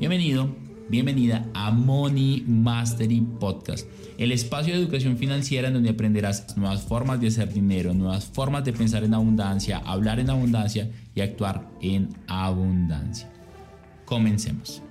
Bienvenido, bienvenida a Money Mastery Podcast, el espacio de educación financiera en donde aprenderás nuevas formas de hacer dinero, nuevas formas de pensar en abundancia, hablar en abundancia y actuar en abundancia. Comencemos.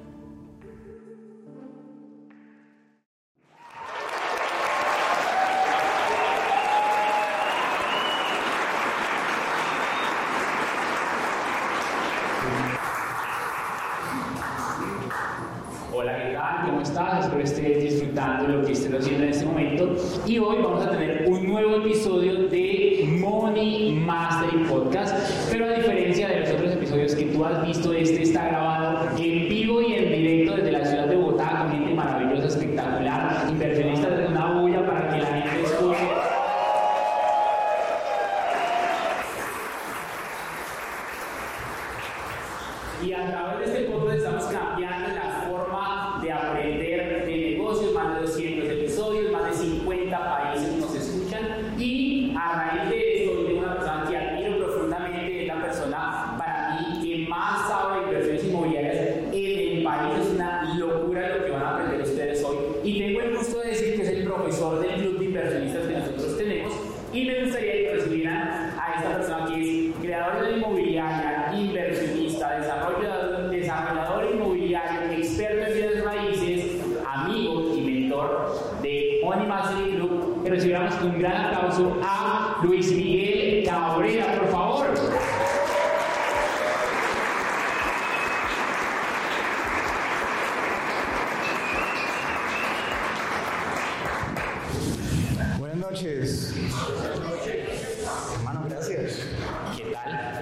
Recibamos un gran aplauso a Luis Miguel Cabrera, por favor. Buenas noches. Hermano, gracias. ¿Qué tal?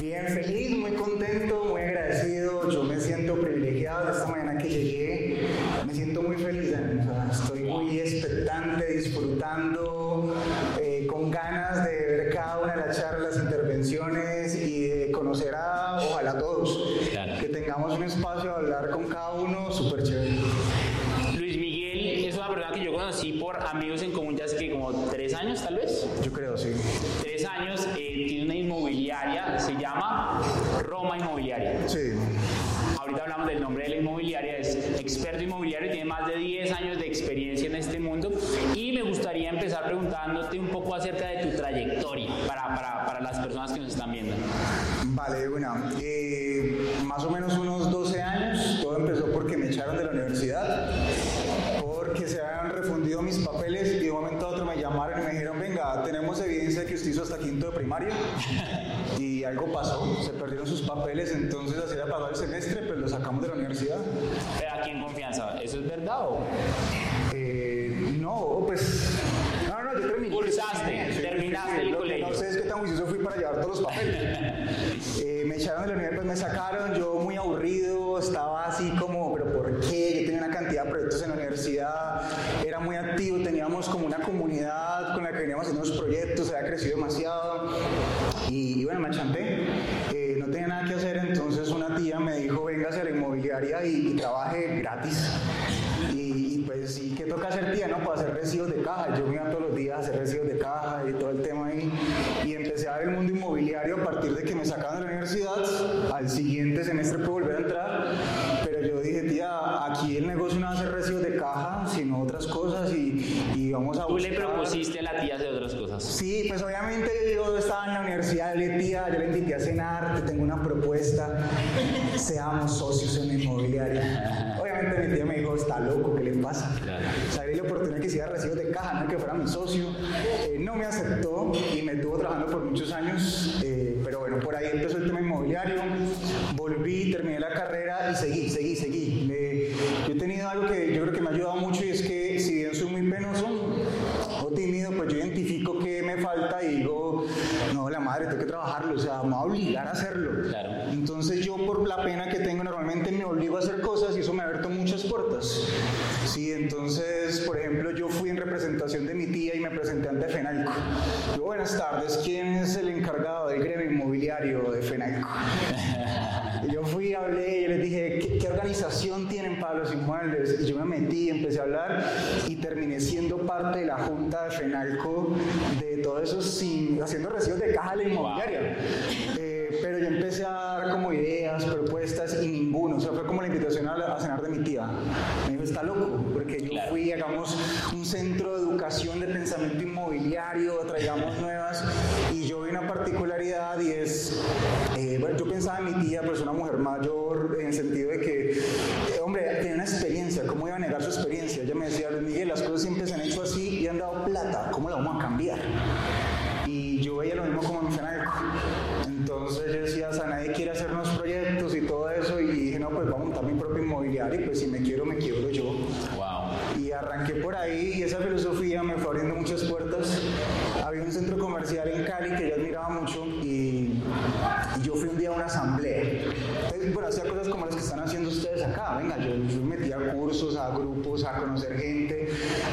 Bien, feliz, muy contento, muy agradecido. Yo me siento privilegiado de esta mañana que llegué. Me siento muy feliz. o sea, estoy muy expectante, disfrutando, eh, con ganas de ver cada una de las charlas, intervenciones y de conocer a, ojalá a todos. Claro. Que tengamos un espacio a hablar con cada uno súper chévere. Luis Miguel es una persona que yo conocí por amigos en común ya hace que como tres años tal vez. Yo creo, sí. Tres años, eh, tiene una inmobiliaria, se llama Roma Inmobiliaria. Sí. Ahorita hablamos del nombre de la inmobiliaria, es experto inmobiliario, tiene más de 10 años de experiencia en este mundo y me gustaría empezar preguntándote un poco acerca de tu trayectoria para, para, para las personas que nos están viendo. Vale, bueno, eh, más o menos unos 12 años, todo empezó porque me echaron de la universidad, porque se habían refundido y de un momento a otro me llamaron y me dijeron, venga, tenemos evidencia de que usted hizo hasta quinto de primaria y algo pasó, se perdieron sus papeles, entonces así era pasado el semestre, pues lo sacamos de la universidad. Pero aquí en confianza, ¿eso es verdad o Eh, no, pues... No, no, yo terminé. Cursaste, Sí, terminaste el colegio. No sé es qué tan juicioso fui para llevar todos los papeles. Eh, me echaron de la universidad, pues me sacaron, yo muy aburrido, estaba así como, pero ¿por qué? Yo tenía una cantidad de proyectos en la universidad, era muy teníamos como una comunidad con la que veníamos haciendo unos proyectos, había crecido demasiado. Y, y bueno, me achanté. Eh, no tenía nada que hacer, entonces una tía me dijo, véngase a la inmobiliaria y, y trabaje gratis. Y, y pues sí, ¿qué toca hacer tía? No, para hacer recibos de caja. Yo me iba todos los días a hacer recibos de caja y todo el tema ahí. Y empecé a ver el mundo inmobiliario a partir de que me sacaban de la universidad. Al siguiente semestre pude volver a entrar. Pero yo dije, tía, aquí el negocio no va a ser recibos de caja, sino otras cosas y, y vamos a tú le buscar- propusiste a la tía hacer otras cosas? Sí, pues obviamente yo estaba en la universidad, le dije, tía, yo le invité a cenar, te tengo una propuesta, seamos socios en inmobiliaria. Obviamente mi tía me dijo, está loco, ¿qué le pasa? O sea, la oportunidad que hiciera recibos de caja, no que fuera mi socio. Eh, no me aceptó y me tuvo trabajando por muchos años, eh, pero bueno, por ahí empezó el tema inmobiliario, volví, terminé la carrera y seguí, seguí, seguí. Yo he tenido algo que yo creo que me ha ayudado mucho y es que si bien soy muy penoso, o tímido, pues yo identifico qué me falta y digo, no, la madre, tengo que trabajarlo, o sea, me va a obligar a hacerlo. Claro. Entonces yo por la pena que tengo normalmente me obligo a hacer cosas y eso me ha abierto muchas puertas. Sí, entonces, por ejemplo, yo fui en representación de mi tía y me presenté ante FENALCO. Yo, buenas tardes, ¿quién es el encargado del gremio inmobiliario de FENALCO? Y yo fui, hablé y les dije, ¿qué, qué organización tienen para los inmuebles? Y yo me metí, empecé a hablar y terminé siendo parte de la junta de FENALCO de todo eso sin, haciendo recibos de caja a la inmobiliaria. Pero yo empecé a dar como ideas, propuestas y ninguno, o sea, fue como la invitación a, a cenar de mi tía. Me dijo, está loco, porque yo fui, hagamos un centro de educación de pensamiento inmobiliario, traigamos nuevas, y yo vi una particularidad y es, eh, bueno, yo pensaba en mi tía, pues una mujer mayor, en el sentido de que, eh, hombre, tenía una experiencia, ¿cómo iba a negar su experiencia? Ella me decía, Luis Miguel, las cosas siempre se han hecho así y han dado plata, ¿cómo la vamos a cambiar? Y yo veía lo mismo como en Fenalco. Entonces yo decía, o sea, nadie quiere hacernos proyectos y todo eso, y dije, no, pues vamos a montar mi propio inmobiliario, y pues si me quiero, me quiebro yo. Wow. Y arranqué por ahí, y esa filosofía me fue abriendo muchas puertas. Había un centro comercial en Cali que yo admiraba mucho, y, yo fui un día a una asamblea. Entonces, bueno, hacía cosas como las que están haciendo ustedes acá. Venga, yo, yo me metí a cursos, a grupos, a conocer gente,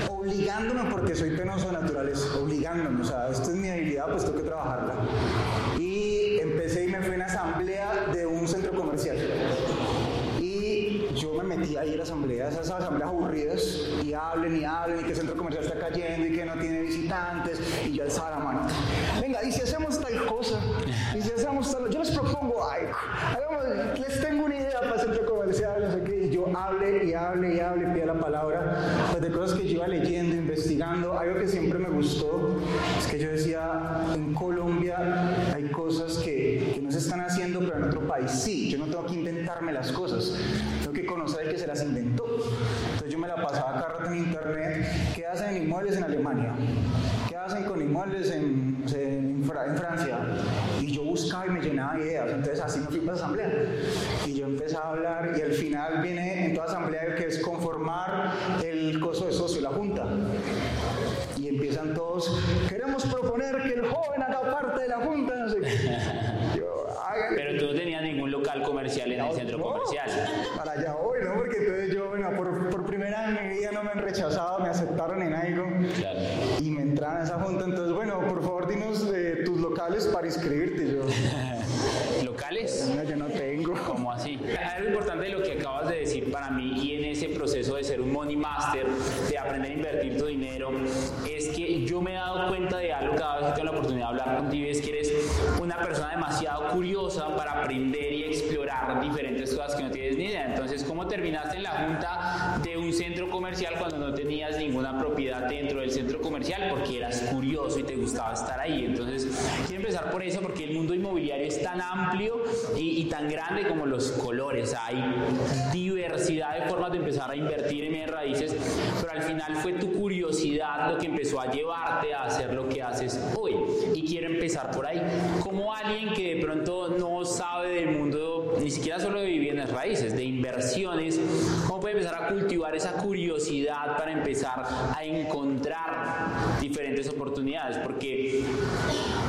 obligándome porque soy penoso de naturaleza, obligándome. O sea, esto es mi habilidad, pues tengo que trabajarla. Y empecé y me fui a una asamblea de un centro comercial. Yo me metí ahí a la asamblea, esas asambleas aburridas, y hablen y hablen, y que el centro comercial está cayendo y que no tiene visitantes, y yo alzaba la mano. Venga, y si hacemos tal cosa, y si hacemos yo les propongo les tengo una idea para centro comercial, no y yo hable y hable y hable, pida la palabra, pues de cosas que yo iba leyendo, investigando, algo que siempre me gustó, es que yo decía, en Colombia hay cosas que, que no se están haciendo, pero en otro país sí, yo no tengo que inventarme las cosas, tengo que conocer que se las inventó. Entonces yo me la pasaba cada rato en internet, ¿qué hacen inmuebles en Alemania? ¿Qué hacen con inmuebles en, en, Fra- en Francia? Y yo buscaba y me llenaba de ideas, entonces así me fui para la asamblea. Y yo empecé a hablar y al final viene en toda asamblea que es conformar el costo de socio, la junta. Y empiezan todos, queremos proponer que el joven haga parte de la junta, no sé qué. Yo, hágale. Pero tú no tenías ningún local comercial en el centro No, comercial. Para allá voy, ¿no? Porque entonces yo, bueno, por, por primera vez en mi vida no me han rechazado, me aceptaron en algo Claro. y me entraron a esa junta. Entonces, bueno, por favor, dinos eh, tus locales para inscribirte. Yo, ¿Locales? no, yo no tengo. ¿Cómo así? Algo importante de lo que acabas de decir para mí y en ese proceso de ser un money master, de aprender a invertir tu dinero, es que yo me he dado cuenta de algo cada vez que tengo la oportunidad de hablar contigo, es que eres una persona demasiado curiosa para aprender y explorar diferentes cosas que no tienes ni idea. Entonces, ¿cómo terminaste en la junta de un centro comercial cuando no tenías ninguna propiedad dentro del centro comercial? Porque eras curioso y te gustaba estar ahí. Entonces, quiero empezar por eso, porque el mundo inmobiliario es tan amplio y, y tan grande como los colores. Hay diversidad de formas de empezar a invertir en bienes raíces, pero al final fue tu curiosidad lo que empezó a llevarte a hacer lo que haces hoy. Y quiero empezar por ahí. Como alguien que de pronto no sabe del mundo, ni siquiera solo de bienes raíces, de inversiones, ¿cómo puede empezar a cultivar esa curiosidad para empezar a encontrar diferentes oportunidades? Porque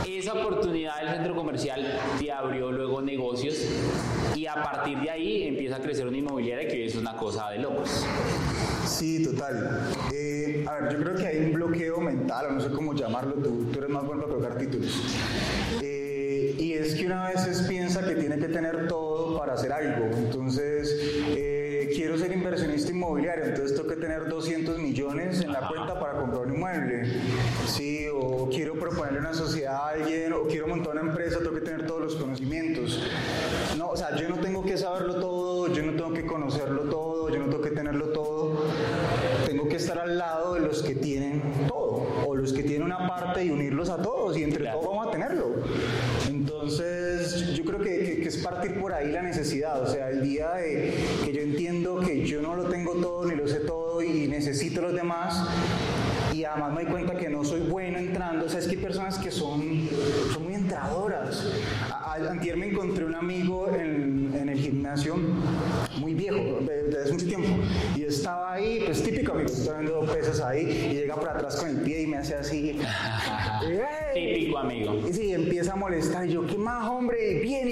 esa oportunidad del centro comercial te abrió luego negocios y a partir de ahí empieza a crecer una inmobiliaria que es una cosa de locos. Sí, total. Eh, a ver, yo creo que hay un bloqueo mental, o no sé cómo llamarlo, tú, tú eres más bueno para colocar títulos. Eh, y es que una vez piensa que tiene que tener todo para hacer algo. Entonces, ser inversionista inmobiliario, entonces tengo que tener 200 millones en la cuenta para comprar un inmueble. Sí, o quiero proponerle una sociedad a alguien, o quiero montar una empresa, tengo que tener todos los conocimientos. No, o sea, yo no tengo que saberlo todo, yo no tengo que conocerlo todo, yo no tengo que tenerlo todo. Tengo que estar al lado de los que tienen todo, o los que tienen una parte y unirlos a todos, y entre Claro. todos vamos a tenerlo. Entonces, que, es partir por ahí la necesidad, o sea, el día de que yo entiendo que yo no lo tengo todo ni lo sé todo y necesito los demás, y además me doy cuenta que no soy bueno entrando, o sea, es que hay personas que son, son muy entradoras. Antier me encontré un amigo en, en el gimnasio, muy viejo, de- desde hace mucho tiempo, y estaba ahí, pues típico amigo, está viendo pesas ahí, y llega por atrás con el pie y me hace así. Típico amigo. Y sí, empieza a molestar. Y yo, ¿qué más, hombre? Bien,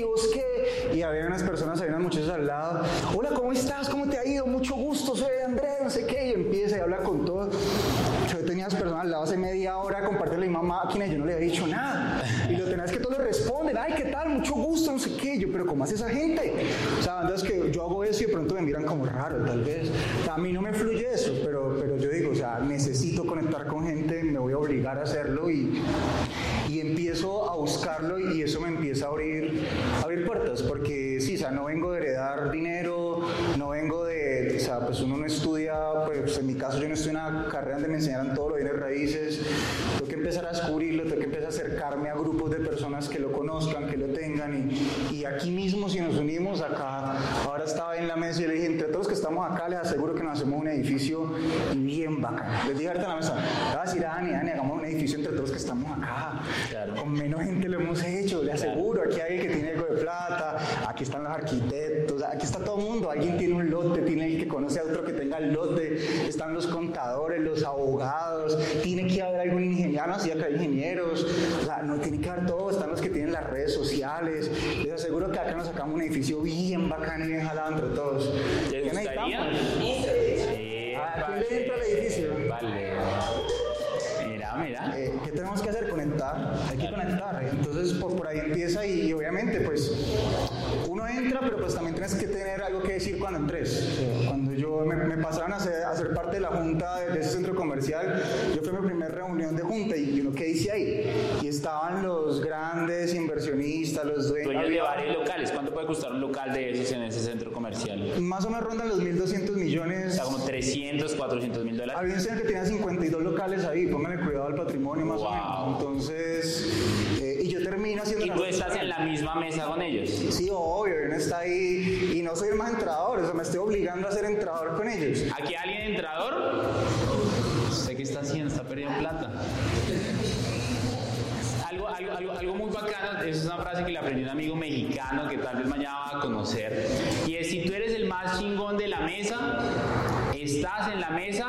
y había unas personas, había unas muchachas al lado. Hola, ¿cómo estás? ¿Cómo te ha ido? Mucho gusto, soy Andrés, no sé qué. Y empieza y habla con todos. Yo tenía las personas al lado hace media hora compartir la misma máquina y yo no le había dicho nada. Y lo tenés que todos le responden, ay, ¿qué tal? Mucho gusto, no sé qué. Yo, pero ¿cómo hace esa gente? O sea, entonces que yo hago eso y de pronto me miran como raro, tal vez. A mí no me fluye eso, pero, pero yo digo, o sea, necesito conectar con gente, me voy a obligar a hacerlo y, y empiezo a buscarlo y eso me empieza a abrir, a abrir puertas, porque sí, o sea, no vengo de heredar dinero, no vengo de, o sea, pues uno no estudia, en no estudié una carrera donde me enseñaran todos los bienes raíces, tengo que empezar a descubrirlo, tengo que empezar a acercarme a grupos de personas que lo conozcan, que lo tengan y, y aquí mismo si nos unimos acá, ahora estaba en la mesa y le dije, entre todos los que estamos acá les aseguro que nos hacemos un edificio bien bacán. Les dije ahorita en la mesa, voy a decir a Dani, Dani, hagamos un edificio entre todos los que estamos acá. Claro. Con menos gente lo hemos hecho, le aseguro, aquí hay alguien que tiene algo de plata, aquí están los arquitectos, aquí está todo el mundo, alguien tiene un lote, tiene el que conoce a otro que tenga el lote, los abogados, tiene que haber algún ingeniero, no, sí, acá hay ingenieros, o sea, no tiene que haber todo, están los que tienen las redes sociales, les aseguro que acá nos sacamos un edificio bien bacán y bien jalado entre todos. ¿Te ¿Qué gustaría? Sí, ¿A quién le entra al edificio? Vale. Mira, mira. Eh, ¿Qué tenemos que hacer? Conectar, hay que conectar. Entonces por, por ahí empieza y, y obviamente pues uno entra, pero pues también tienes que tener algo que decir cuando entres. Cuando yo me, me pasaron a ser, a ser parte de la junta de, de ese centro comercial, yo fui a mi primera reunión de junta y uno qué hice ahí. Y estaban los grandes inversionistas, los dueños. Dueños de varios locales. ¿Cuánto puede costar un local de esos en ese centro comercial? Más o menos rondan los 1.200 O millones. sea, como 300, 400 mil dólares. Había un señor que tenía 52 locales ahí, póngale cuidado al patrimonio más Wow. o menos. Entonces, termino Y tú estás en la misma mesa con ellos. Sí, obvio, uno está ahí y no soy el más entrador, o sea, me estoy obligando a ser entrador con ellos. ¿Aquí hay alguien entrador? ¿Usted qué está haciendo? Está perdiendo plata. Algo, algo, algo, algo muy bacano, esa es una frase que le aprendí a un amigo mexicano que tal vez mañana va a conocer. Y es, si tú eres el más chingón de la mesa, estás en la mesa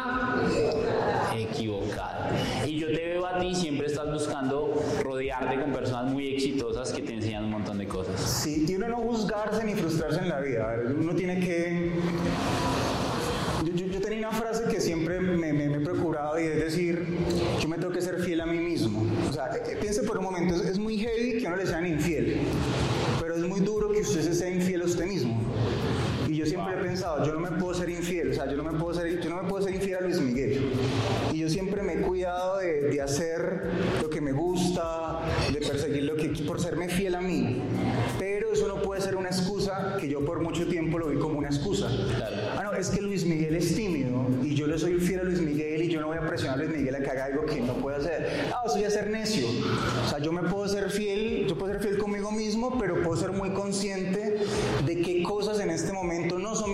equivocado. Y yo te veo a ti, siempre estás buscando rodearte con personas muy exitosas que te enseñan un montón de cosas. Sí, y juzgarse ni frustrarse en la vida, a ver, uno tiene que... Yo, yo- yo tenía una frase que siempre me, me- me he procurado y es decir, yo me tengo que ser fiel a mí mismo. O sea, eh, eh, piense por un momento, es, es muy heavy que uno le sean infiel, pero es muy duro que usted se sea infiel a usted mismo. Y yo siempre he pensado, yo no me puedo ser infiel, o sea, yo no me puedo ser, yo no me puedo ser infiel a Luis Miguel. Y yo siempre me he cuidado de, de hacer lo que me gusta, de perseguir lo que por serme fiel a mí. Pero eso no puede ser una excusa que yo por mucho tiempo lo vi como una excusa. Claro. Ah, no, es que Luis Miguel es tímido y yo le soy fiel a Luis Miguel y yo no voy a presionar a Luis Miguel a que haga algo que no puede hacer. Ah, eso ya es ser necio. O sea, yo me puedo ser fiel, yo puedo ser fiel conmigo mismo, pero puedo ser muy consciente de qué cosas en este momento no son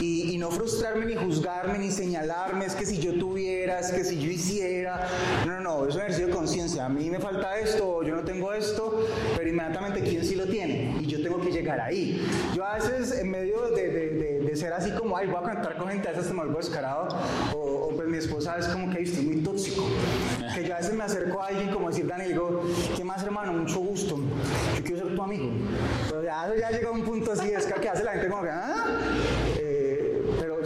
y, no frustrarme ni juzgarme ni señalarme, es que si yo tuviera, es que si yo hiciera. No, no, no, es un ejercicio de conciencia. A mí me falta esto, yo no tengo esto, pero inmediatamente quién sí lo tiene y yo tengo que llegar ahí. Yo a veces en medio de, de- de- ser así como, ay, voy a cantar con gente, a veces me vuelvo descarado, o, pues mi esposa es como que, "Ay, usted es muy tóxico. Que yo a veces me acerco a alguien como decir, Dani, digo, ¿qué más hermano? Mucho gusto. Yo quiero ser tu amigo. Pero ya, ya llega un punto así, es que hace la gente como que, ¿ah?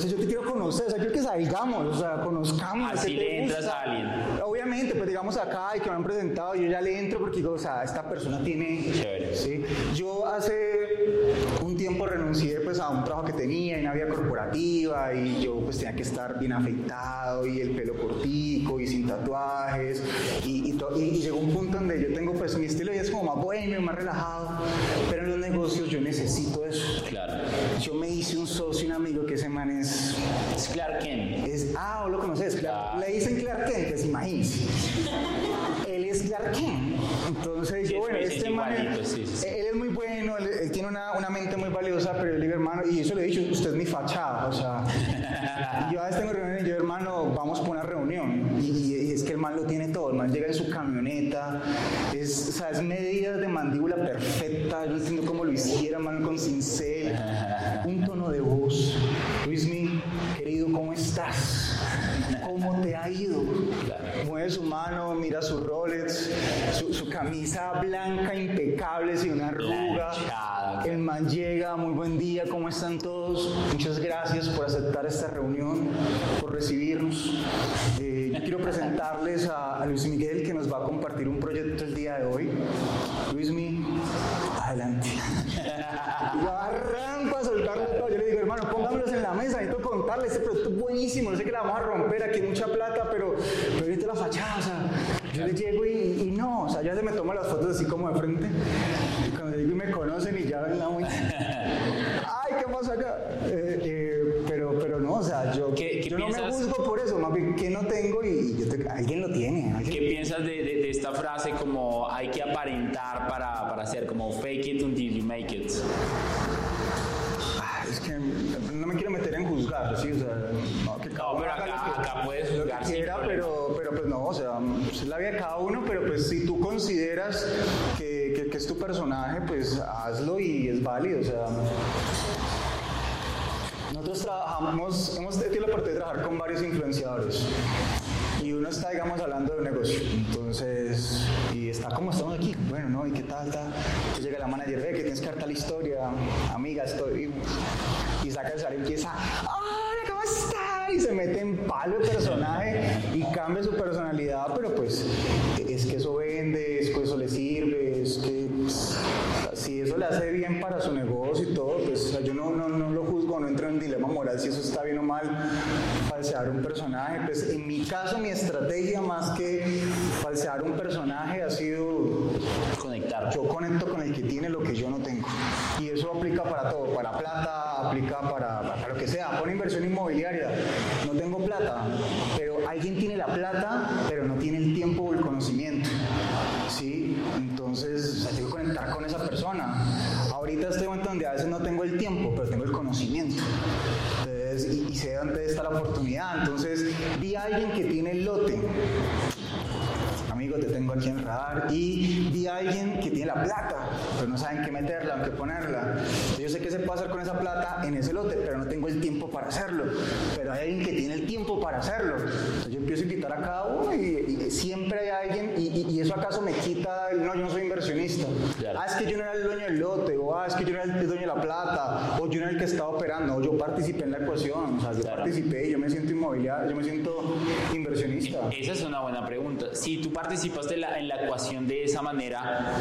Yo te quiero conocer, o sea, quiero que salgamos, o sea, conozcamos. Así ¿qué te le entras gusta? a alguien. Obviamente, pues digamos acá y que me han presentado, yo ya le entro porque digo, o sea, esta persona tiene... Chévere. ¿sí? Yo hace un tiempo renuncié pues a un trabajo que tenía en una vida corporativa y yo pues tenía que estar bien afeitado y el pelo cortico y sin tatuajes y, y, to- y- y llegó un punto donde yo tengo pues mi estilo ya es como más bohemio, más relajado, pero en los negocios yo necesito eso. Claro. Yo me hice un socio, un amigo que ese man es Es Clark Kent. es, ah, vos lo conoces, Clark- Ah. le dicen Clark Kent, pues imagínense. Él es Clark Kent. Entonces, Sí, yo, es bueno, este es man, igualito, sí, sí, él es muy bueno, él, él tiene una, una mente muy valiosa, pero yo le digo, hermano, y eso le he dicho, usted es mi fachada, o sea, yo a veces tengo reuniones y yo, hermano, vamos por una reunión, y, y es que el man lo tiene todo, el man llega en su camioneta, es, o sea, es medidas de mandíbula perfecta, yo no entiendo cómo lo hiciera, man, con cincel, un tono de voz, Luismi, querido, ¿cómo estás? ¿Cómo te ha ido. Mueve su mano, mira su Rolex, su, camisa blanca impecable, sin una arruga. El man llega, muy buen día, ¿cómo están todos? Muchas gracias por aceptar esta reunión, por recibirnos. Eh, quiero presentarles a, Luis Miguel que nos va a compartir un proyecto el día de hoy. Luis Miguel, adelante. y arranco a soltarle todo. Yo le digo, hermano, póngamelos en la mesa, necesito contarles, este proyecto es buenísimo, no sé que la vamos a romper, aquí hay mucha plata, pero, pero ahorita la fachada, o sea, yo le llego y, y, no, o sea, ya se me toman las fotos así como de frente, y cuando digo y me conocen y ya ven la muy... ¡Ay, qué pasa acá! Eh, eh, pero, pero no, o sea, yo, yo no me juzgo bien que no tengo y, yo alguien lo tiene. ¿Qué piensas de, de, esta frase como hay que aparentar para, para hacer como fake it until you make it? es que no me quiero meter en juzgar, ¿sí? O sea, no, que cada pero acá, acá puedes juzgar. quiera, pero, pero pues no, o sea, es la vida de cada uno, pero pues si tú consideras que, que, que es tu personaje, pues hazlo y es válido, o sea. Nosotros trabajamos, hemos tenido la oportunidad de trabajar con varios influenciadores y uno está, digamos, hablando de un negocio. Entonces, y está como estamos aquí. Bueno, ¿no? ¿Y qué tal? tal? Entonces llega la manager, ve que tienes que dar tal historia, amiga, estoy. Y saca el celular y empieza, ¡Hola, ¿cómo estás? Y se mete en palo el personaje y cambia su personalidad, pero pues es que eso vende, es que eso le sirve, es que pues, si eso le hace bien para su negocio y todo, pues yo no, no, no juzgo, no entro en dilema moral si eso está bien o mal, falsear un personaje. Pues en mi caso, mi estrategia más que falsear un personaje ha sido conectar. Yo conecto con el que tiene lo que yo no tengo. Y eso aplica para todo, para plata, aplica para, lo que sea. Por inversión inmobiliaria, no tengo plata, pero alguien tiene la plata, pero no tiene el tiempo o el conocimiento. ¿Sí? Entonces, tengo que conectar con esa persona. Ahorita un momento donde a veces no la oportunidad. Entonces, vi a alguien que tiene el lote amigo, te tengo aquí en radar. Y vi a alguien que tiene la plata, pero no saben qué meterla, en qué ponerla. Yo sé qué se puede hacer con esa plata en ese lote, pero no tengo el tiempo para hacerlo. Pero hay alguien que tiene el tiempo para hacerlo. Empiezo a invitar a cada uno y, siempre hay alguien, y, eso acaso me quita el, no, yo no soy inversionista. Ah, es que yo no era el dueño del lote, o ah, es que yo no era el dueño de la plata, o yo no era el que estaba operando, o yo participé en la ecuación, o sea, yo participé, yo me siento inmobiliario, yo me siento inversionista. Esa es una buena pregunta. Si tú participaste en la, en la ecuación de esa manera,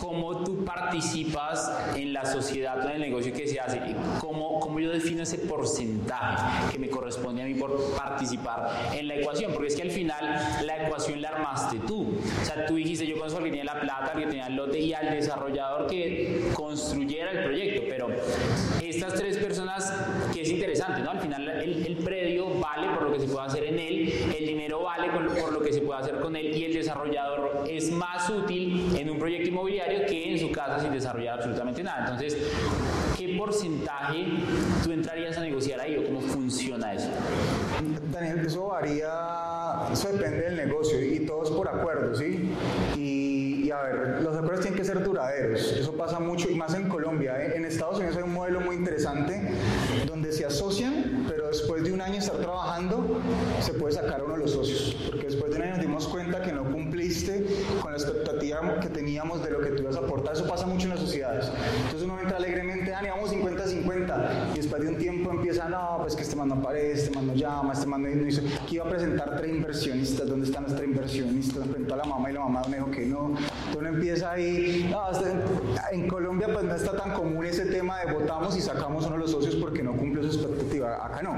cómo tú participas en la sociedad o en el negocio que se hace, cómo, cómo yo defino ese porcentaje que me corresponde a mí por participar en la ecuación, porque es que al final la ecuación la armaste tú. O sea, tú dijiste, yo conozco al que tenía la plata, que tenía el lote y al desarrollador que construyera el proyecto, pero estas tres personas, que es interesante, ¿no? Al final el, el predio vale por lo que se puede hacer en él, el dinero vale puede hacer con él y el desarrollador es más útil en un proyecto inmobiliario que en su casa sin desarrollar absolutamente nada. Entonces, ¿qué porcentaje tú entrarías a negociar ahí o cómo funciona eso? Daniel, eso varía, eso depende del negocio y todo es por acuerdo, ¿sí? Y, a ver, los acuerdos tienen que ser duraderos, eso pasa mucho y más en Colombia. ¿eh? En Estados Unidos hay un modelo muy interesante donde se asocian, después de un año estar trabajando, se puede sacar uno de los socios, porque después de un año nos dimos cuenta que no cumpliste con la expectativa que teníamos de lo que tú ibas a aportar. Eso pasa mucho en las sociedades. Entonces entra alegremente, ah, vamos 50-50, y después de un tiempo empieza, no, pues que este man no aparece, este man no llama, este man no dice, que iba a presentar tres inversionistas, ¿dónde están los tres inversionistas? Presentó a la mamá y la mamá me dijo que no. Entonces uno empieza ahí, no, en Colombia pues no está tan común ese tema de votamos y sacamos uno de los socios porque no cumple su expectativa, acá no.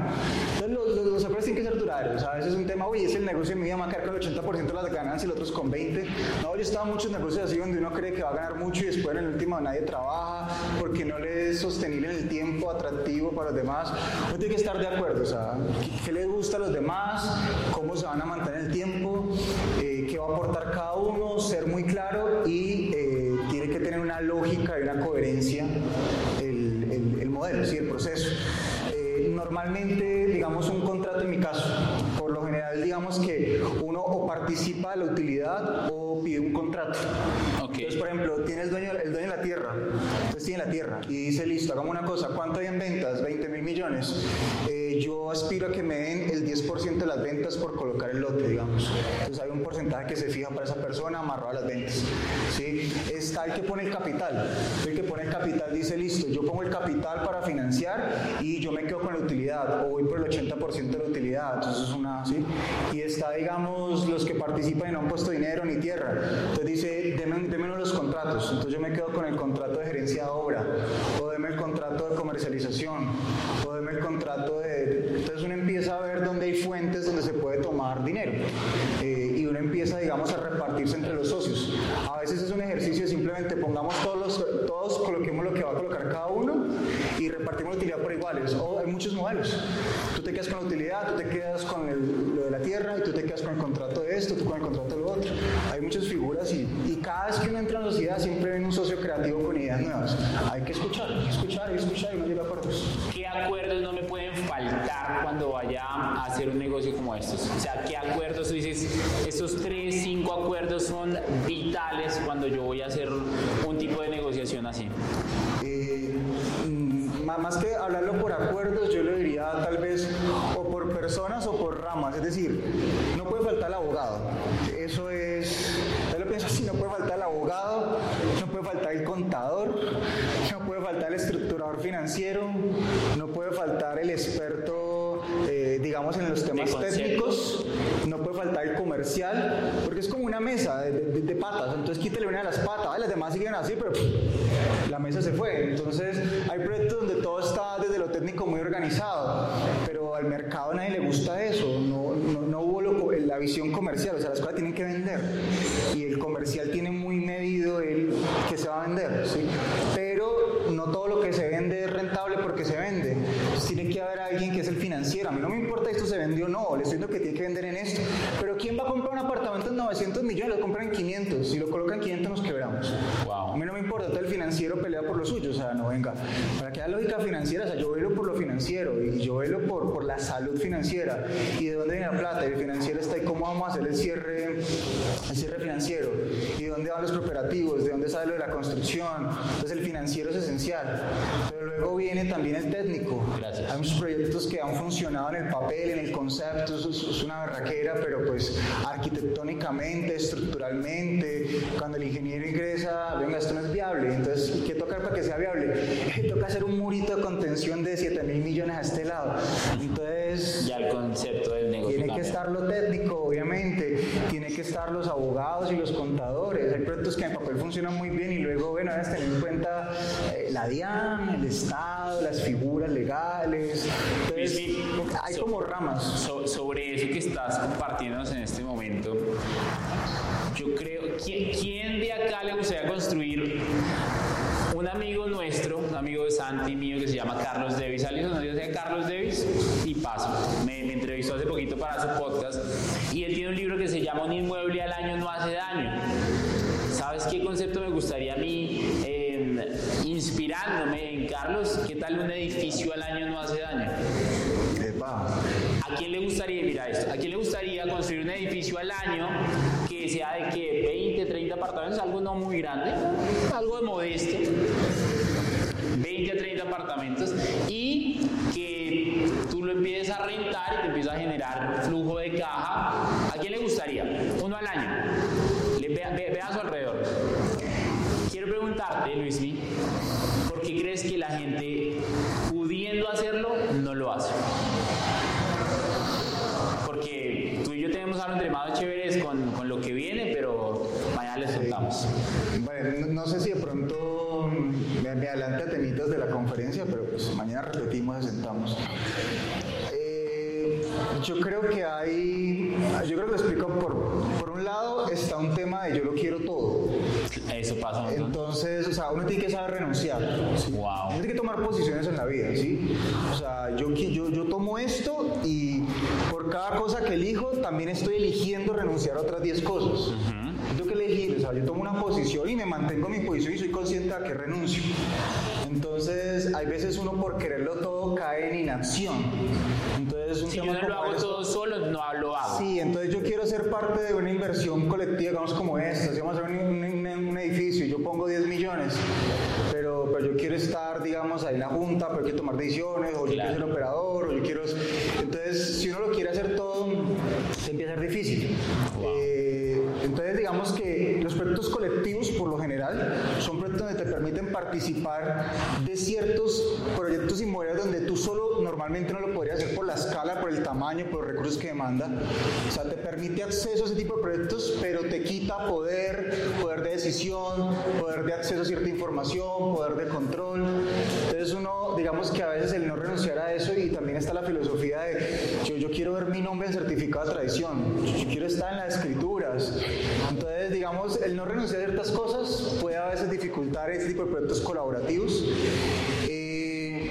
Entonces los, los, acuerdos tienen que ser duraderos, a veces es un tema, uy, es el negocio de mi vida, me va a con el 80% de las ganancias y los otros con 20. No, yo he estado en muchos negocios así donde uno cree que va a ganar mucho y después en el último nadie trabaja porque no le es sostenible en el tiempo, atractivo para los demás. Uno tiene que estar de acuerdo, o sea, qué, les gusta a los demás, cómo se van a mantener el tiempo, eh, qué va a aportar cada uno, ser muy claro y eh, tiene que tener una lógica y una coherencia el, el, el modelo, ¿sí? el proceso normalmente, digamos, un contrato en mi caso, por lo general, digamos que uno o participa de la utilidad o pide un contrato. Entonces, por ejemplo, tiene el dueño, el dueño de la tierra, tiene la tierra y dice, listo, hagamos una cosa, ¿cuánto hay en ventas? 20 mil millones. Eh, yo aspiro a que me den el 10% de las ventas por colocar el lote, digamos. Entonces hay un porcentaje que se fija para esa persona amarrado a las ventas. ¿sí? Está el que pone el capital. El que pone el capital dice, listo, yo pongo el capital para financiar y yo me quedo con la utilidad o voy por el 80% de la utilidad. Entonces es una, ¿sí? Y está, digamos, los que participan y no han puesto dinero ni tierra. Entonces dice, denme, los contratos. Entonces yo me quedo con el contrato de gerencia de obra o deme el contrato de comercialización o deme el contrato de... Entonces uno empieza a ver dónde hay fuentes donde se dinero. Eh, y uno empieza, digamos, a repartirse entre los socios. A veces es un ejercicio simplemente pongamos todos, los, todos coloquemos lo que va a colocar cada uno y repartimos la utilidad por iguales. O hay muchos modelos. Tú te quedas con la utilidad, tú te quedas con lo de la tierra y tú te quedas con el contrato de esto, tú con el contrato de lo otro. Hay muchas figuras y, y cada vez que uno entra en la sociedad siempre ven un socio creativo con ideas nuevas. Hay que escuchar, hay que escuchar, hay que escuchar y no llega a acuerdos. ¿Qué acuerdos no me pueden faltar cuando vaya a hacer un negocio como estos? O sea, ¿qué acuerdos tú dices, estos tres, cinco acuerdos son vitales cuando yo voy a hacer un tipo de negociación así? Eh, mm, más que hablarlo por acuerdos, yo le diría tal vez personas o por ramas. Es decir, no puede faltar el abogado. Eso es, yo lo pienso así, no puede faltar el abogado, no puede faltar el contador, no puede faltar el estructurador financiero, no puede faltar el experto, eh, digamos, en los temas técnicos, no puede faltar el comercial, porque es como una mesa de, patas, entonces quítale una de las patas, las demás siguen así, pero la mesa se fue. Entonces hay proyectos donde todo está desde lo técnico muy organizado, al mercado nadie le gusta eso, no, no, hubo la visión comercial, o sea, las cosas tienen que vender y el comercial tiene muy medido el que se va a vender, pero no todo lo que se vende es rentable porque se vende. Tiene que haber alguien que es el financiero. A mí no me vendió no, le estoy diciendo que tiene que vender en esto. Pero ¿quién va a comprar un apartamento en 900 millones? Lo compran en 500. Si lo colocan en 500 nos quebramos. A mí no me importa, todo el financiero pelea por lo suyo. O sea, no venga. Para que haya lógica financiera, o sea, yo velo por lo financiero y yo velo por, por la salud financiera. ¿Y de dónde viene la plata? El financiero está ahí, ¿cómo vamos a hacer el cierre, el cierre financiero? ¿Y de dónde van los cooperativos? ¿De dónde sale lo de la construcción? Entonces el financiero es esencial. Pero luego viene también el técnico. Gracias. Hay muchos proyectos que han funcionado en el papel, en el concepto, eso es, una barraquera, pero pues arquitectónicamente, estructuralmente, cuando el ingeniero ingresa, venga, esto no es viable, entonces, ¿qué toca para que sea viable? toca hacer un murito de contención de 7 mil millones a este lado. Entonces, ya el concepto. Tiene que estar lo técnico, obviamente, tiene que estar los abogados y los contadores. Hay proyectos que en papel funcionan muy bien y luego, bueno, debes tener en cuenta eh, la DIAN, el Estado, las figuras legales. hay como ramas. sobre eso que estás compartiéndonos en este momento, yo creo, ¿quién, de acá le gustaría construir un amigo nuestro, un amigo de Santi mío que se llama Carlos Davis. ¿Alguien conoce a Carlos Davis? Y paso. Me, me, entrevistó hace poquito para su podcast. Y él tiene un libro que se llama Un inmueble al año no hace daño. ¿Sabes qué concepto me gustaría a mí? Eh, inspirándome en Carlos, ¿qué tal un edificio al año no hace daño? ¿A quién le gustaría, mira esto, a quién le gustaría construir un edificio al año que sea de que 20, 30 apartamentos, algo no muy grande, algo de modesto, 20 a 30 apartamentos y a rentar y te empieza a generar flujo de caja? ¿A quién le gustaría? Uno al año. ve, a su alrededor. Quiero preguntarte, Luismi, ¿por qué crees que la gente pudiendo hacerlo no lo hace? más chéveres con, con, lo que viene, pero mañana les contamos. Bueno, no, sé si de pronto me, me adelanta temitas de la conferencia, pero pues mañana repetimos y sentamos. Eh, yo creo que hay, yo creo que lo explico por, por un lado está un tema de yo lo quiero todo. Eso pasa. Entonces, o sea, uno tiene que saber renunciar. Wow. Uno tiene que tomar posiciones en la vida, ¿sí? O sea, yo, yo, yo tomo esto y por cada cosa que elijo también estoy eligiendo renunciar a otras 10 cosas. yo tengo que elegir, o sea, yo tomo una posición y me mantengo en mi posición y soy consciente de que renuncio. Entonces, hay veces uno por quererlo todo cae en inacción. Entonces, un si yo no lo hago todo solo, no lo hago. Sí, entonces yo quiero ser parte de una inversión colectiva, digamos como esta. Si vamos a hacer un, un, edificio, yo pongo 10 millones, pero, pero yo quiero estar, digamos, ahí en la junta, pero que tomar decisiones, o yo quiero ser operador, o yo quiero... Entonces, si uno lo quiere hacer todo, se empieza a ser difícil. Eh, entonces, digamos que los proyectos colectivos, por lo general, son proyectos donde te permiten participar de ciertos proyectos inmobiliarios donde tú solo normalmente no lo podrías hacer por la escala, por el tamaño, por los recursos que demanda. O sea, te permite acceso a ese tipo de proyectos, pero te quita poder, poder de decisión, poder de acceso a cierta información, poder de control. Entonces uno, digamos que a veces el no renunciar a eso y también está la filosofía de yo, yo quiero ver mi nombre en certificado de tradición, yo quiero estar en las escrituras. Entonces, digamos, el no renunciar a ciertas cosas puede a veces dificultar ese tipo de proyectos colaborativos. Eh,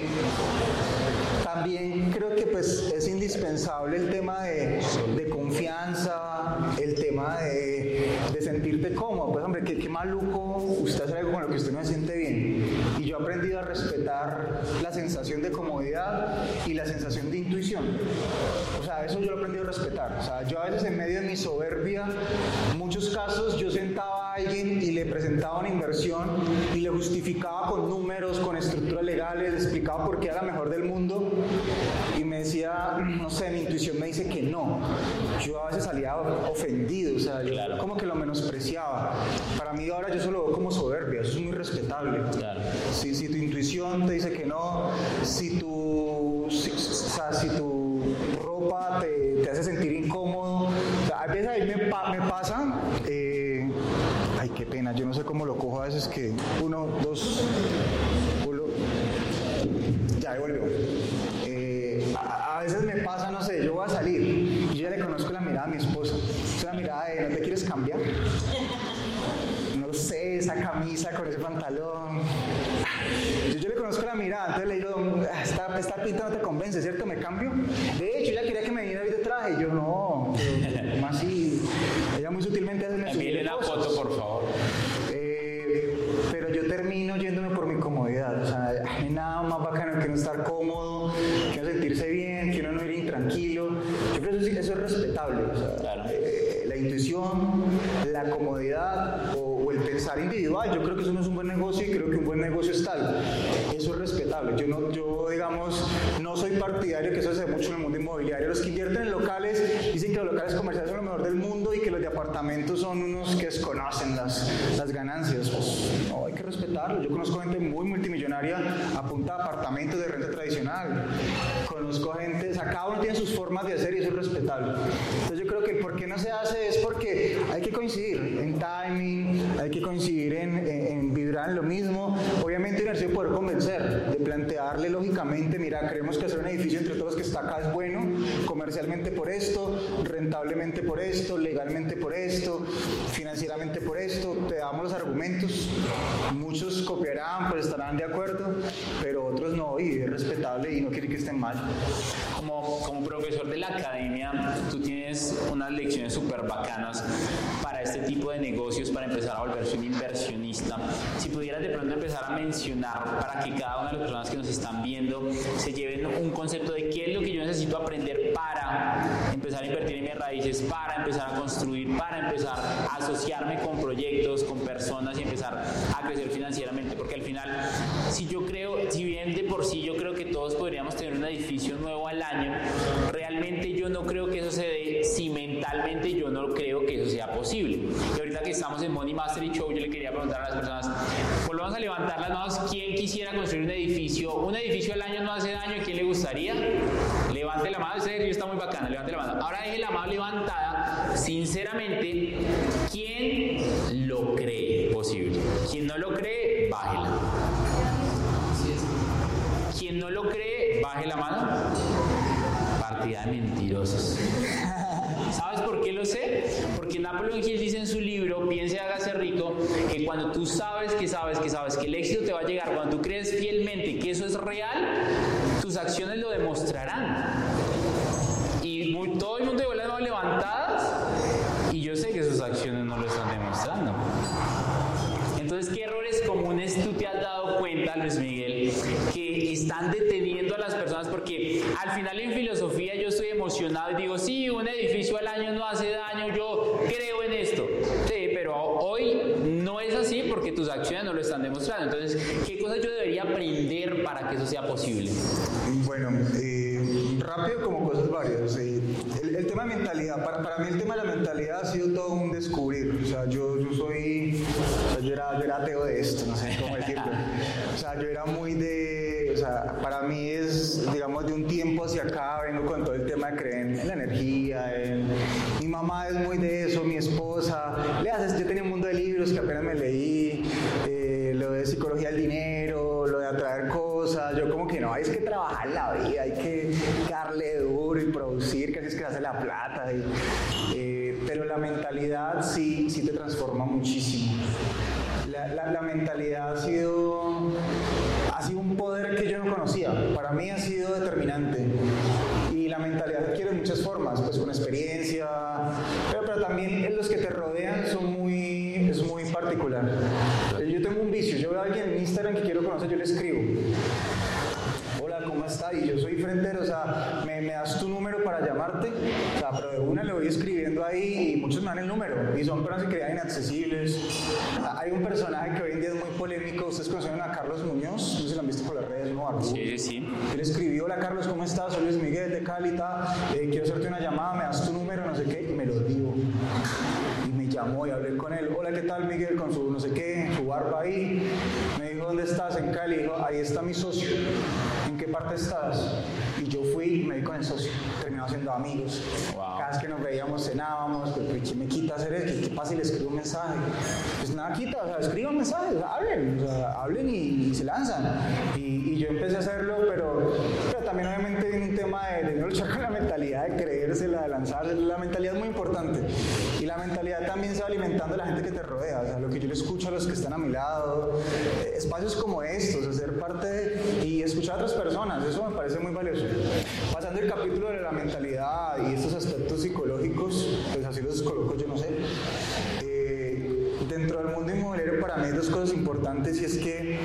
también creo que pues, es indispensable el tema de, de confianza, el tema de, de, sentirte cómodo. Pues hombre, qué, qué maluco usted hace algo con lo que usted no se siente bien. Y yo he aprendido a respetar la sensación de comodidad y la sensación de intuición. O sea, eso yo lo he aprendido a respetar. O sea, yo a veces en medio de mi soberbia, en muchos casos yo sentaba a alguien y le presentaba una inversión y le justificaba con números, con estructuras legales, le explicaba por qué era la mejor del mundo decía, no sé, mi intuición me dice que no. Yo a veces salía ofendido, o sea, yo como que lo menospreciaba. Para mí ahora yo solo lo veo como soberbia, eso es muy respetable. Si, si tu intuición te dice que no, si tu, si, o sea, si tu ropa te, te, hace sentir incómodo, o sea, a veces a mí me, me pasa... Eh, ay, qué pena, yo no sé cómo lo cojo a veces que uno, dos, uno, ya devuelvo a veces me pasa, no sé, yo voy a salir y yo ya le conozco la mirada a mi esposa. Es una mirada de, ¿no te quieres cambiar? No sé, esa camisa con ese pantalón. Yo, yo le conozco la mirada, entonces le digo, ah, esta, esta pinta no te convence, ¿cierto? ¿Me cambio? De hecho, ella quería que me viniera de traje y yo no, más así. Ella muy sutilmente hace me Envíele la foto, por favor. Eh, pero yo termino yéndome por mi comodidad. O sea, no hay nada más bacano que no estar cómodo, que no sentirse bien, que no ir intranquilo. Yo creo que eso, eso es respetable. O sea, claro. eh, la intuición, la comodidad o, o, el pensar individual, yo creo que eso no es un buen negocio y creo que un buen negocio es tal. Eso es respetable. Yo, no, yo digamos, no soy partidario, que eso se hace mucho en el mundo inmobiliario. Los que invierten en locales dicen que los locales comerciales son lo mejor del mundo y que los de apartamentos son unos que desconocen las, las ganancias. Pues no, Yo conozco gente muy multimillonaria a apartamentos de renta tradicional. Conozco gente, o sea, cada uno tiene sus formas de hacer y eso es respetable. Entonces yo creo que por qué no se hace es porque hay que coincidir en timing, hay que coincidir en, en vibrar en lo mismo. Obviamente uno de poder convencer, de plantearle lógicamente, mira, creemos que hacer un edificio entre todos que está acá es bueno, comercialmente por esto, rentablemente por esto, legalmente por esto, financieramente por esto, te damos los argumentos, muchos copiarán, pues estarán de acuerdo, pero otros no, y es respetable y no quiere que estén mal. Como, como profesor de la academia, tú tienes unas lecciones súper bacanas para este tipo de negocios, para empezar a volverse un inversionista. Si pudieras de pronto empezar a mencionar para que cada una de las personas que nos están viendo se lleven un concepto de qué es lo que yo necesito aprender para empezar a invertir en mis raíces, para empezar a construir, para empezar a asociarme con proyectos, con personas y empezar a crecer financieramente. Porque al final, si yo creo, si bien de por sí yo creo que todos podríamos tener un edificio nuevo al año, realmente yo no creo que eso se dé, si mentalmente yo no creo que eso sea posible. Y ahorita que estamos en Money Mastery Show, yo le quería preguntar a las personas, volvamos a levantar las manos, ¿quién quisiera construir un edificio? Un edificio al año no hace daño, ¿a quién le gustaría? Levante la mano, ese está muy bacana, levante la mano. Ahora deje la mano levantada, sinceramente, ¿quién lo cree posible? Quien no lo cree, bájela. Quien no lo cree, baje la mano. Partida de mentirosos. ¿Sabes por qué lo sé? Porque Napoleón Hill dice en su libro, Piense y hágase rico, que cuando tú sabes que sabes que sabes que el éxito te va a llegar, cuando tú crees fielmente que eso es real, tus acciones lo demostrarán. Y todo el mundo lleva las manos levantadas y yo sé que sus acciones no lo están demostrando. Entonces, ¿qué errores comunes tú te has dado cuenta, Luis Miguel, que están deteniendo a las personas? Porque al final en filosofía, emocionado y digo, sí, un edificio al año no hace daño, yo creo en esto. Sí, pero hoy no es así porque tus acciones no lo están demostrando. Entonces, ¿qué cosas yo debería aprender para que eso sea posible? Bueno, eh, rápido como cosas varias. Eh, el, tema de mentalidad, para, para, mí el tema de la mentalidad ha sido todo un descubrir. O sea, yo, yo soy, o sea, yo, era, yo era ateo de esto, no sé cómo decirlo. O sea, yo era muy de, o sea, para mí es, digamos, de un tiempo hacia acá, vengo con todo el tema de creer en, la energía. En, mi mamá es muy de eso, mi esposa. Le haces, yo tenía un mundo de libros que apenas me leí, eh, lo de psicología del dinero, lo de atraer cosas. Yo como que no, hay que vida, hay que darle duro y producir, que así es que hace la plata. Eh, pero la mentalidad sí, sí te transforma muchísimo. La, mentalidad ha sido, ha sido un poder que yo no conocía. Para mí ha sido determinante. Y la mentalidad adquiere muchas formas, pues con experiencia, pero, pero también los que te rodean son muy, es muy particular. Yo tengo un vicio, yo veo a alguien en Instagram que quiero conocer, yo le escribo ¿cómo está? Y yo o sea, ¿me, das tu número para llamarte? O sea, pero de una le voy escribiendo ahí y muchos me dan el número y son personas que crean inaccesibles. Hay un personaje que hoy en día es muy polémico, ustedes conocen a Carlos Muñoz, no sé si lo han visto por las redes, ¿no? Sí, sí. Él escribió, hola Carlos, ¿cómo estás? Soy Luis Miguel de Cali, eh, quiero hacerte una llamada, me das tu número, no sé qué, y me lo dio y me llamó y hablé con él. Hola, ¿qué tal, Miguel? Con su no sé qué, su barba ahí. Me dijo, ¿dónde estás? En Cali. Dijo, ahí está mi socio. ¿En parte estás? Y yo fui y me di con el socio. Terminamos siendo amigos. Cada vez que nos veíamos, cenábamos. Pues, ¿qué me quita hacer eso? ¿Qué pasa si le escribo un mensaje? Pues nada quita, o sea, escriban mensajes, hablen, o sea, hablen y, se lanzan. Y, yo empecé a hacerlo, pero, pero también obviamente viene un tema de, de no luchar con la mentalidad de creérsela, de lanzarse. La mentalidad es muy importante. La mentalidad también se va alimentando de la gente que te rodea, o sea, lo que yo le escucho a los que están a mi lado, espacios como estos, hacer parte y escuchar a otras personas, eso me parece muy valioso. Pasando el capítulo de la mentalidad y estos aspectos psicológicos, pues así los coloco, yo no sé. Eh, dentro del mundo inmobiliario para mí hay dos cosas importantes y es que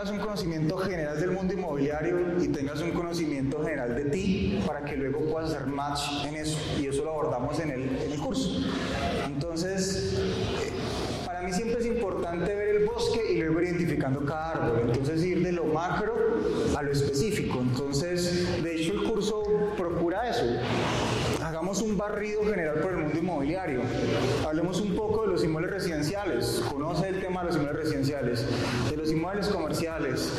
tengas un conocimiento general del mundo inmobiliario y tengas un conocimiento general de ti para que luego puedas hacer match en eso. Y eso lo abordamos en el, en el curso. Entonces, eh, para mí siempre es importante ver el bosque y luego identificando cada árbol. Entonces ir de lo macro a lo específico. Entonces, de hecho el curso procura eso hagamos un barrido general por el mundo inmobiliario. Hablemos un los inmuebles residenciales. Conoce el tema de los inmuebles residenciales, de los inmuebles comerciales,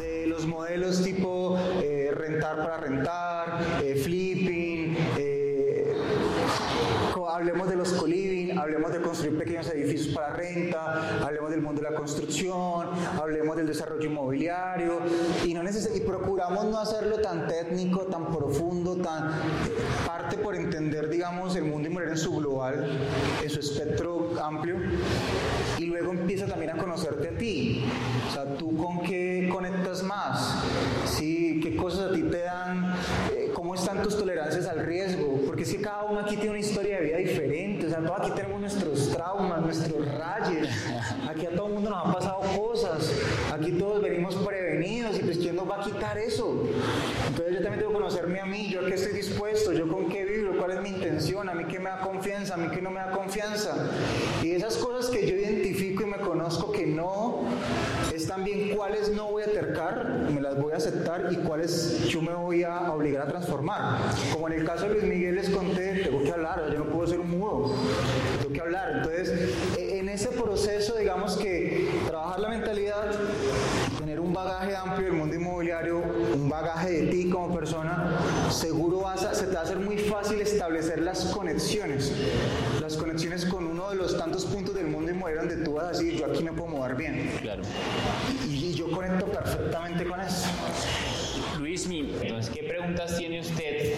de los modelos tipo eh, rentar para rentar, eh, flipping. Eh, hablemos de los coliving, hablemos de construir pequeños edificios para renta, hablemos del mundo de la construcción, hablemos del desarrollo inmobiliario y, procuramos no hacerlo tan técnico, tan profundo, tan parte por entender, digamos, el mundo inmobiliario en su global, en su espectro amplio y luego empieza también a conocerte a ti. O sea, tú con qué conectas más, ¿sí? ¿Qué cosas a ti te dan? Eh, ¿Cómo están tus tolerancias al riesgo? Porque es que cada uno aquí tiene una historia de vida diferente. O sea, todos aquí tenemos nuestros traumas, nuestros rayos. Aquí a todo el mundo nos han pasado cosas. Aquí todos venimos prevenidos y pues ¿quién nos va a quitar eso? Entonces yo también tengo que conocerme a mí, yo a qué estoy dispuesto, yo con qué vibro, cuál es mi intención, a mí qué me da confianza, a mí qué no me da confianza. Y esas cosas que yo identifico y me conozco que no, es también cuáles no voy a tercar, me las voy a aceptar y cuáles yo me voy a obligar a transformar. Como en el caso de Luis Miguel les conté, tengo que hablar, yo no puedo ser un mudo, tengo que hablar. Entonces, e, en ese proceso, digamos que trabajar la mentalidad, tener un bagaje amplio bagaje de ti como persona, seguro vas a, se te va a hacer muy fácil establecer las conexiones, las conexiones con uno de los tantos puntos del mundo inmobiliario donde tú vas a decir, yo aquí me puedo mover bien. Claro. Y, yo conecto perfectamente con eso. Luis, entonces, ¿qué preguntas tiene usted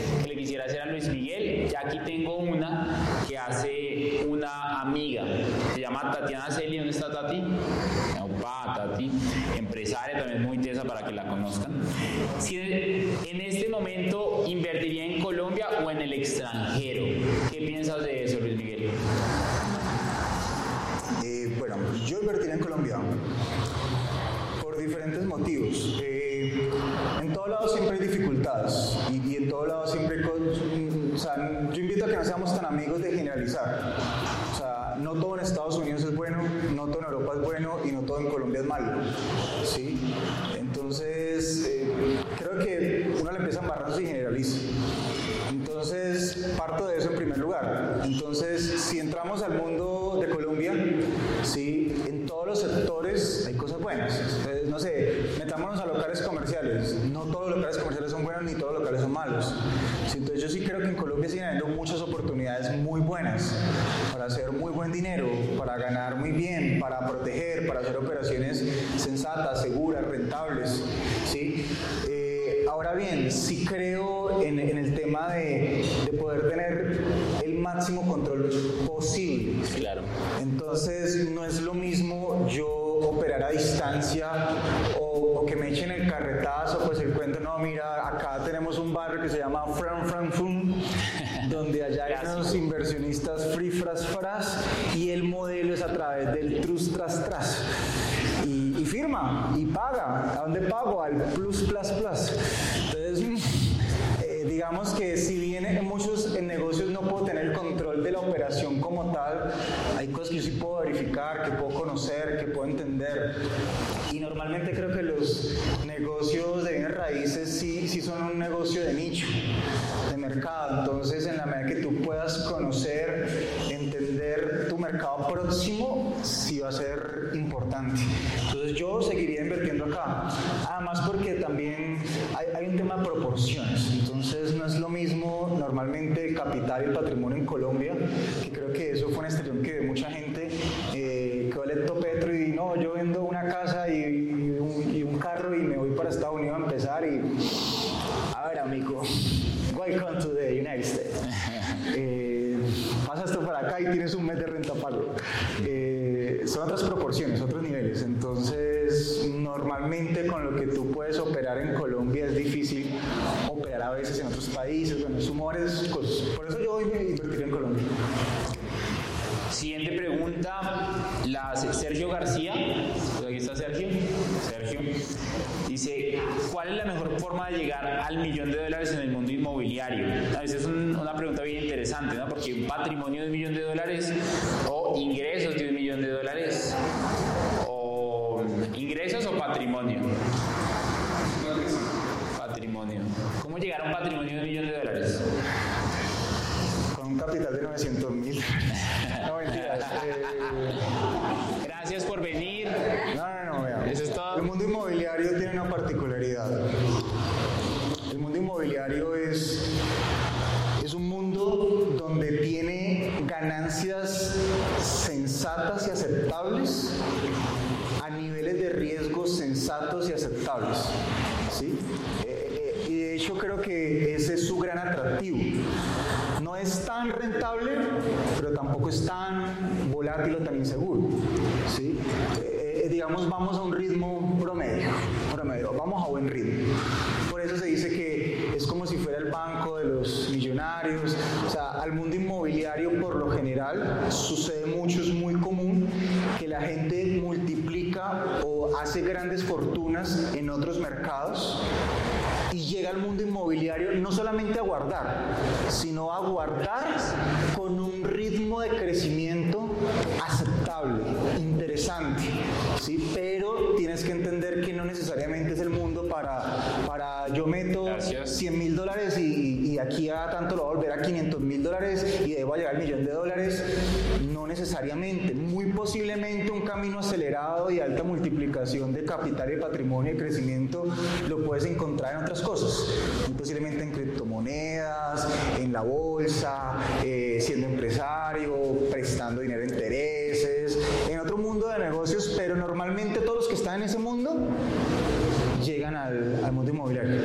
siempre hay dificultades y, y en todo lado siempre... O yo invito a que no seamos tan amigos de generalizar. O sea, no todo en Estados Unidos es bueno, no todo en Europa es bueno y no todo en Colombia es malo. ¿sí? Entonces, eh, creo que uno le empieza a embarrar y generaliza. Entonces, parto de eso en primer lugar. Entonces, si entramos al mundo los sectores hay cosas buenas. Entonces, no sé, metámonos a locales comerciales. No todos los locales comerciales son buenos ni todos los locales son malos. Entonces yo sí creo que en Colombia siguen habiendo muchas oportunidades muy buenas para hacer muy buen dinero puedo entender. Y normalmente creo que los negocios de bienes raíces sí, sí son un negocio de nicho, de mercado. Entonces, en la medida que tú puedas conocer, entender tu mercado próximo, sí va a ser importante. Entonces, yo seguiría invirtiendo acá. Además, porque también hay, hay un tema de proporciones. Entonces, no es lo mismo normalmente el capital y el patrimonio en Colombia, que creo que eso fue una excepción que mucha gente 900 mil. no, mentiras. Eh. Gracias por venir. exitosos. Posiblemente en criptomonedas, en la bolsa, eh, siendo empresario, prestando dinero a intereses, en otro mundo de negocios, pero normalmente todos los que están en ese mundo llegan al, mundo inmobiliario.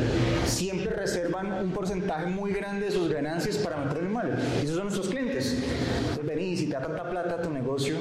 Siempre reservan un porcentaje muy grande de sus ganancias para meter el mal. Y esos son nuestros clientes. Entonces, vení, si te da tanta plata a tu negocio,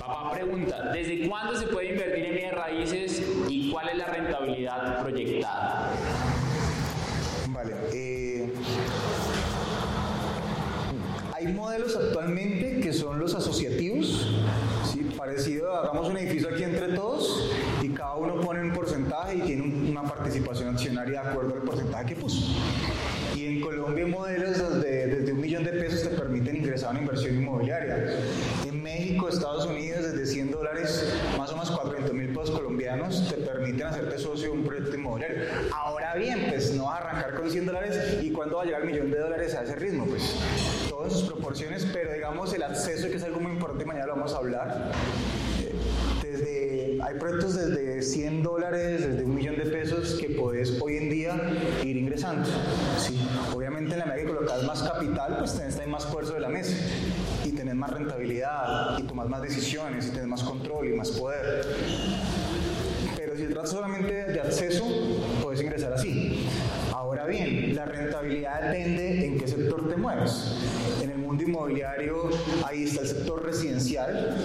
Papá pregunta, ¿desde cuándo se puede invertir en bienes raíces y cuál es la rentabilidad proyectada? Vale. Eh, hay modelos actualmente que son los asociativos, ¿sí? parecido, hagamos un edificio aquí entre todos y cada uno pone un porcentaje y tiene una participación accionaria de acuerdo al porcentaje que puso. Y en Colombia modelos desde, desde un millón de pesos te permiten ingresar a una inversión inmobiliaria. En México, Estados Unidos, desde 100 dólares, más o menos 400 mil pesos colombianos, te permiten hacerte socio de un proyecto inmobiliario. Ahora bien, pues no vas a arrancar con 100 dólares y cuándo va a llegar el millón de dólares a ese ritmo, pues todo en sus proporciones, pero digamos el acceso, que es algo muy importante, mañana lo vamos a hablar. Eh, desde, hay proyectos desde 100 dólares, desde un millón de pesos que puedes hoy en día ir ingresando. ¿sí? Obviamente en la medida que colocas más capital, pues tenés también más poder sobre la mesa y tenés más rentabilidad y tomas más decisiones y tenés más control y más poder. Pero si se trata solamente de acceso, puedes ingresar así. Ahora bien, la rentabilidad depende en qué sector te mueves. En el mundo inmobiliario, ahí está el sector residencial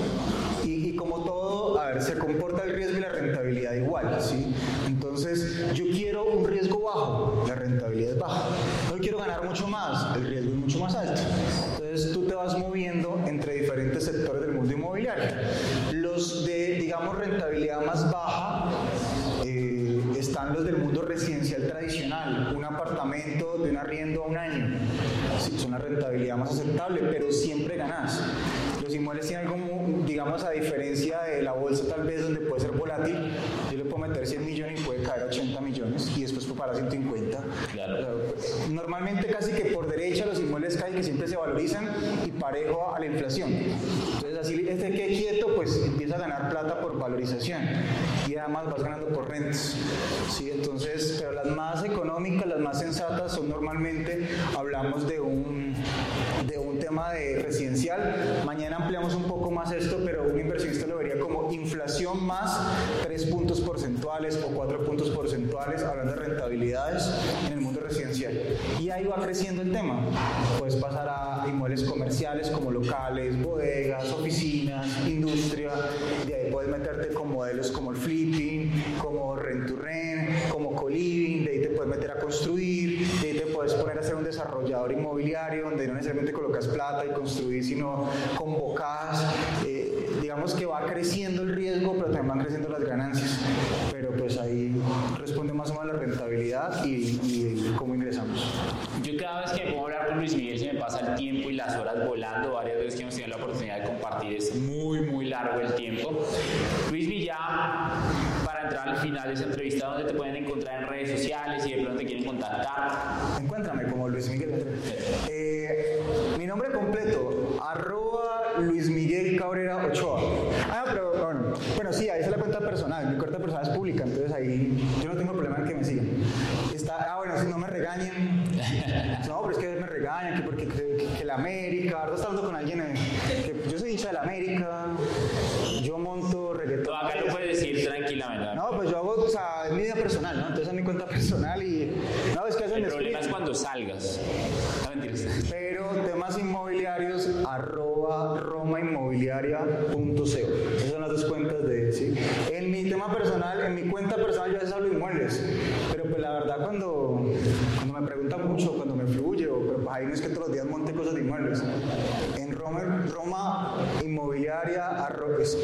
y, y como todo, a ver, se comporta el riesgo y la rentabilidad igual, ¿sí? Entonces, yo quiero un riesgo bajo, la rentabilidad es baja. No quiero ganar mucho más, el riesgo es mucho más alto. Entonces, tú te vas moviendo entre diferentes sectores del mundo inmobiliario. Los de, digamos, rentabilidad más baja, eh, están los del mundo residencial tradicional, un apartamento de un arriendo a un año. Sí, es una rentabilidad más aceptable, pero siempre ganas. Los inmuebles tienen algo, digamos, a diferencia de la bolsa tal vez donde puede ser volátil, meter 100 millones y puede caer 80 millones y después pagar 150. Claro. Normalmente casi que por derecha los inmuebles caen que siempre se valorizan y parejo a la inflación. Entonces así este que quieto pues empieza a ganar plata por valorización y además vas ganando por rentas. ¿sí? Entonces, pero las más económicas, las más sensatas son normalmente, hablamos de un, de un tema de residencial. Mañana ampliamos un poco más esto, pero un inversionista lo vería como inflación más 3 puntos porcentuales o 4 puntos porcentuales, hablando de rentabilidades en el mundo residencial. Y ahí va creciendo el tema. Puedes pasar a inmuebles comerciales como locales, bodegas, oficinas, industria. De ahí puedes meterte con modelos como el flipping, como rent to rent, como co-living. De ahí te puedes meter a construir. De ahí te puedes poner a ser un desarrollador inmobiliario donde no necesariamente colocas plata y construir, sino convocas. Digamos que va creciendo el riesgo, pero también van creciendo las ganancias. Pero pues ahí responde más o menos la rentabilidad y, y cómo ingresamos. Yo cada vez que a hablar con Luis Miguel se me pasa el tiempo y las horas volando. Varias veces que hemos tenido la oportunidad de compartir es muy, muy largo el tiempo. Luis Miguel, para entrar al final de esa entrevista, ¿dónde te pueden encontrar en redes sociales y de pronto te quieren contactar? Encuéntrame como Luis Miguel. Eh, mi nombre completo, arroba Luis Miguel Cabrera Ochoa. Ah, pero bueno, bueno, sí, ahí está la cuenta personal. Mi cuenta personal es pública, entonces ahí yo no tengo problema en que me sigan. Está, ah, bueno, si no me regañen. No, pero es que me regañan, que porque que, que la América, ahora está hablando con alguien, eh, que yo soy hincha de la América, yo monto reggaetón. Tú acá lo puedes decir tranquilamente. No, pues yo hago, o sea, es mi vida personal, ¿no? Entonces es mi cuenta personal y... No, es que eso El me problema es escriben. cuando salgas. No mentiras. Pero temas inmobiliarios, arroba romainmobiliaria.co. Esas son las dos cuentas de, ¿sí? En mi tema personal, en mi cuenta personal yo a veces hablo de inmuebles, pero pues la verdad cuando, cuando me preguntan mucho, cuando me fluye, o, pero pues ahí no es que todos los días monte cosas de inmuebles. En Roma, Roma Inmobiliaria, arro- es-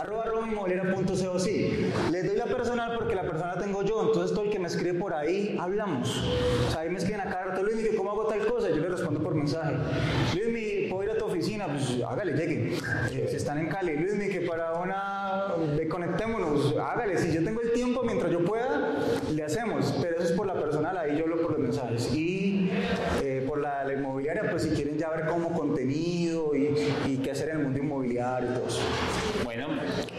arroba romainmobiliaria.co, sí. Les doy la personal porque la personal la tengo yo, entonces todo el que me escribe por ahí, hablamos. O sea, ahí me escriben a cada rato, Luis, Miguel, ¿cómo hago tal cosa? Yo le respondo por mensaje. Luis, Miguel, ¿puedo ir a tu oficina, pues hágale, llegue. Eh, si están en Cali, Luis, que para una, de conectémonos, hágale, si yo tengo el tiempo mientras yo pueda, le hacemos, pero eso es por la personal, ahí yo hablo por los mensajes. Y eh, por la, inmobiliaria, pues si quieren ya ver cómo contenido y, qué hacer en el mundo inmobiliario y todo. Bueno,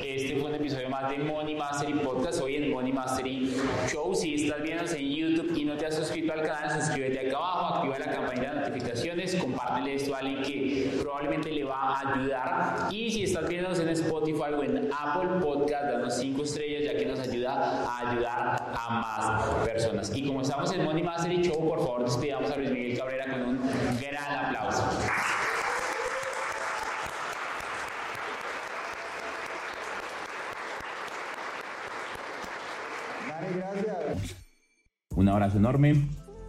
este fue un episodio más de Money Mastery Podcast, hoy en Money Mastery Show. Si estás viendo en YouTube y no te has suscrito al canal, suscríbete acá abajo, la notificaciones, compártele esto a alguien que probablemente le va a ayudar. Y si estás viendo en Spotify o en Apple Podcast, danos 5 estrellas ya que nos ayuda a ayudar a más personas. Y como estamos en Money Mastery Show, por favor despidamos a Luis Miguel Cabrera con un gran aplauso. Un abrazo enorme.